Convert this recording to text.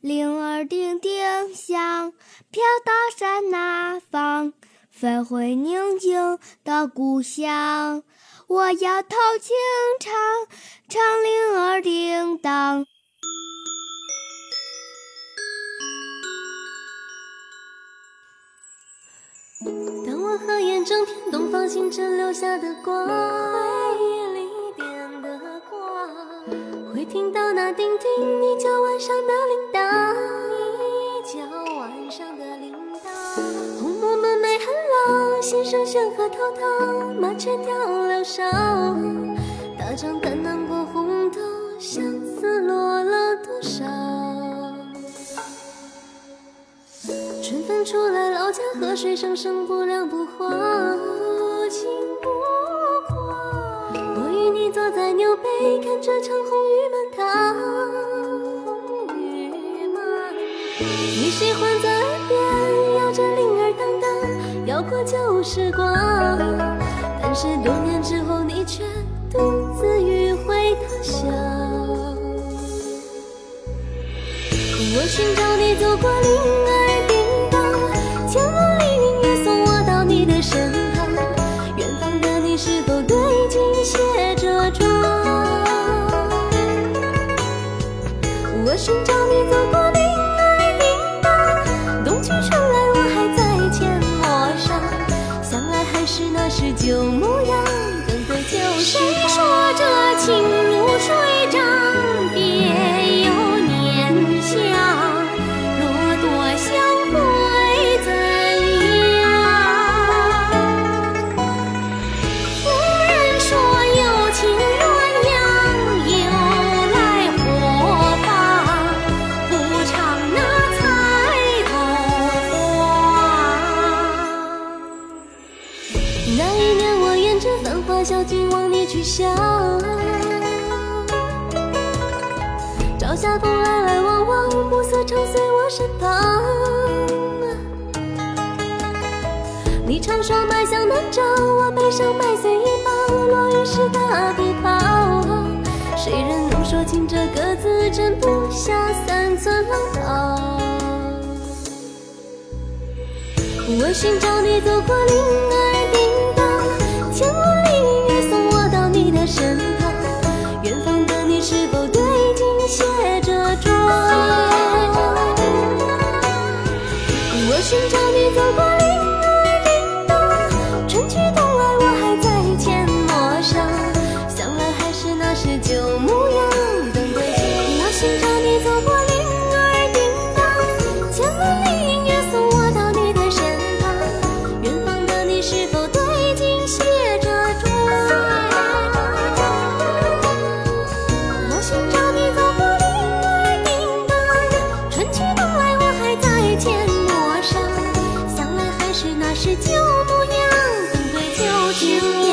铃儿叮叮响，飘到山那方，飞回宁静的故乡。我要偷情唱，唱铃儿叮当。当我合眼整片东方星辰留下，的光，会听到那叮叮你叫晚上的铃铛，你叫晚上的铃铛。红木门楣很老，心声悬河滔滔，麻雀掉柳梢，大江淡难过红豆，相思落了多少？春风出来，老家河水声声不凉不慌，背，看这场红雨满堂。你喜欢在耳边摇着铃儿当当，摇过旧时光。但是多年之后，你却独自迂回他乡。我寻找你，走过铃我寻找你，走过小径望你去向，朝霞风来来往往，暮色常随我身旁。你常说麦香难找，我背上麦穗一包，落雨时打地跑。谁人能说清这个字，真不下三寸浪涛。我寻找你，走过林是旧模样，等对旧情。